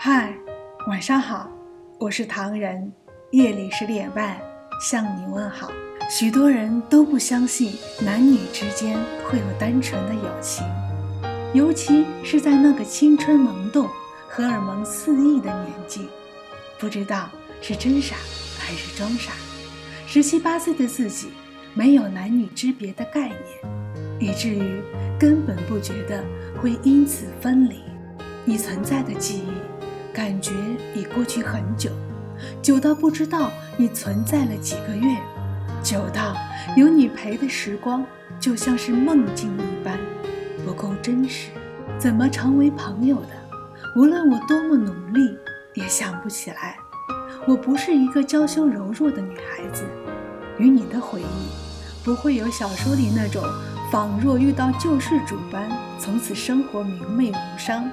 嗨，晚上好，我是唐人，夜里十点半向你问好。许多人都不相信男女之间会有单纯的友情，尤其是在那个青春萌动、荷尔蒙肆意的年纪，不知道是真傻还是装傻。十七八岁的自己没有男女之别的概念，以至于根本不觉得会因此分离。你存在的记忆，感觉已过去很久，久到不知道你存在了几个月，久到有你陪的时光就像是梦境一般，不够真实。怎么成为朋友的？无论我多么努力，也想不起来。我不是一个娇羞柔弱的女孩子，与你的回忆，不会有小说里那种仿若遇到救世主般，从此生活明媚无伤。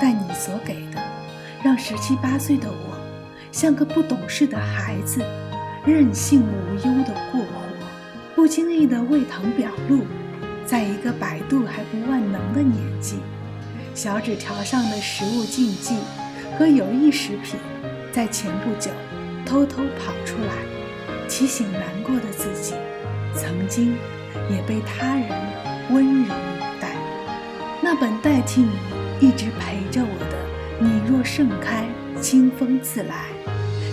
但你所给的，让十七八岁的我，像个不懂事的孩子，任性无忧的过活，不经意的为糖表露，在一个百度还不万能的年纪，小纸条上的食物禁忌和有益食品，在前不久偷偷跑出来，提醒难过的自己，曾经也被他人温柔以待。那本代替你。一直陪着我的，你若盛开，清风自来，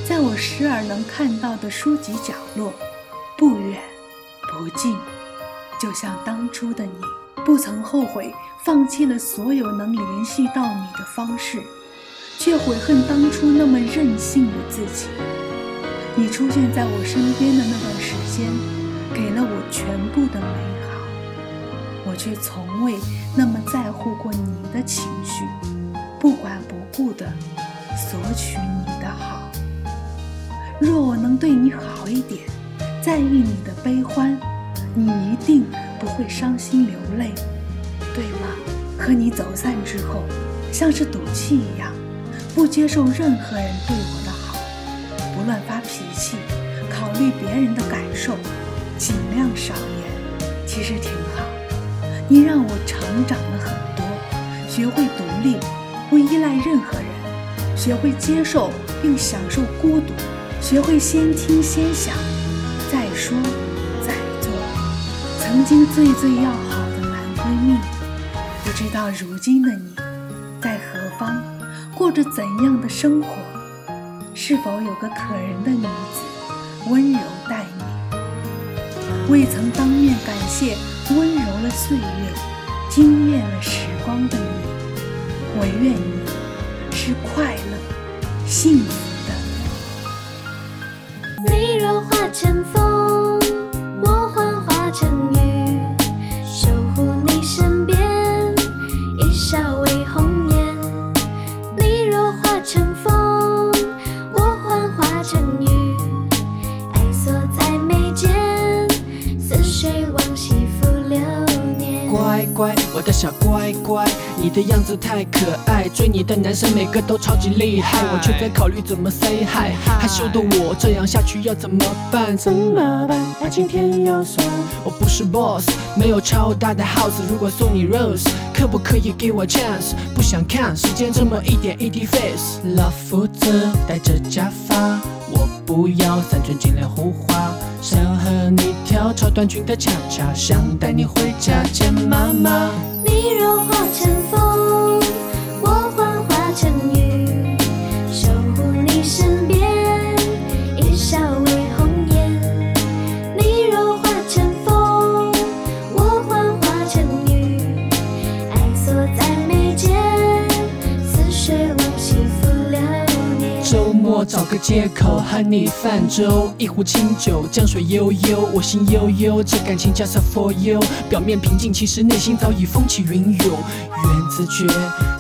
在我时而能看到的书籍角落，不远不近，就像当初的你，不曾后悔放弃了所有能联系到你的方式，却悔恨当初那么任性的自己。你出现在我身边的那段时间，给了我全部的美好。我却从未那么在乎过你的情绪，不管不顾地索取你的好。若我能对你好一点，在意你的悲欢，你一定不会伤心流泪，对吗？和你走散之后，像是赌气一样，不接受任何人对我的好，不乱发脾气，考虑别人的感受，尽量少言，其实挺好。你让我成长了很多，学会独立，不依赖任何人，学会接受并享受孤独，学会先听先想，再说再做。曾经最最要好的男闺蜜，不知道如今的你在何方，过着怎样的生活？是否有个可人的女子温柔待你？未曾当面感谢。温柔了岁月，惊艳了时光的你，我愿你是快乐、幸福的。你若化成风，我幻化成雨，守护你身边，一笑为红颜。你若化成风，我幻化成雨，爱锁在眉间，似水往昔浮流年。乖乖，我的小乖乖，你的样子太可爱，追你的男生每个都超级厉害，我却在考虑怎么 say hi。害羞的我这样下去要怎么办？怎么办？爱情甜又酸。我不是 boss，没有超大的 house，如果送你 rose，可不可以给我 chance？不想看时间这么一点一滴 face。老夫子戴着假发，我不要三寸金莲胡花。想和你跳超短裙的恰恰，想带你回家见妈妈。你若化成借口和你泛舟，一壶清酒，江水悠悠，我心悠悠，这感情 just for you。表面平静，其实内心早已风起云涌。缘字诀，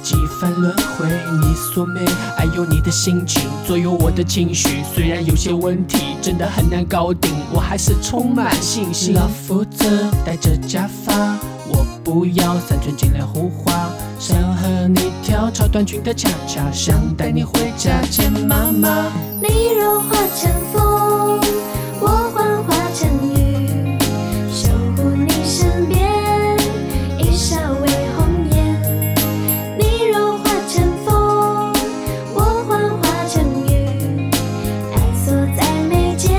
几番轮回，你锁眉，爱有你的心情左右我的情绪。虽然有些问题真的很难搞定，我还是充满信心。老夫子戴着假发，我不要三寸金莲胡花。想和你跳超短裙的恰恰，想带你回家见妈妈。你若化成风，我幻化成雨，守护你身边。一笑为红颜，你若化成风，我幻化成雨，爱锁在眉间，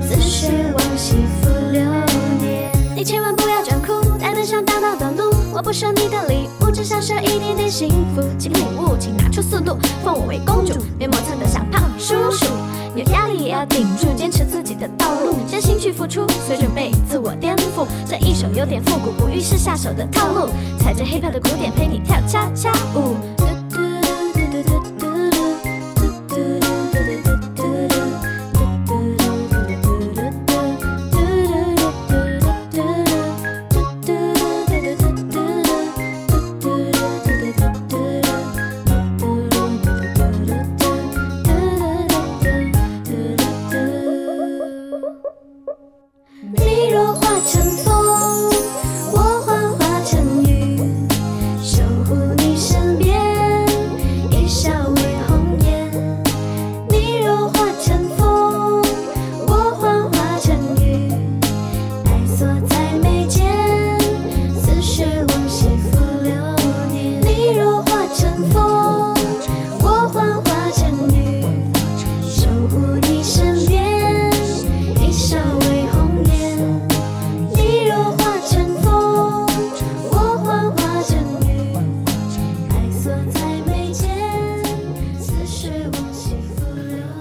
似水往昔浮流年。你千万不要装酷，爱的像大道短路，我不收你的礼物。少一点点幸福。请领悟，请拿出速度，封我为公主，别磨蹭的像胖叔叔。有压力也要顶住，坚持自己的道路，真心去付出，随准备自我颠覆。这一首有点复古，不预示下手的套路，踩着黑票的鼓点陪你跳恰恰舞。你若化成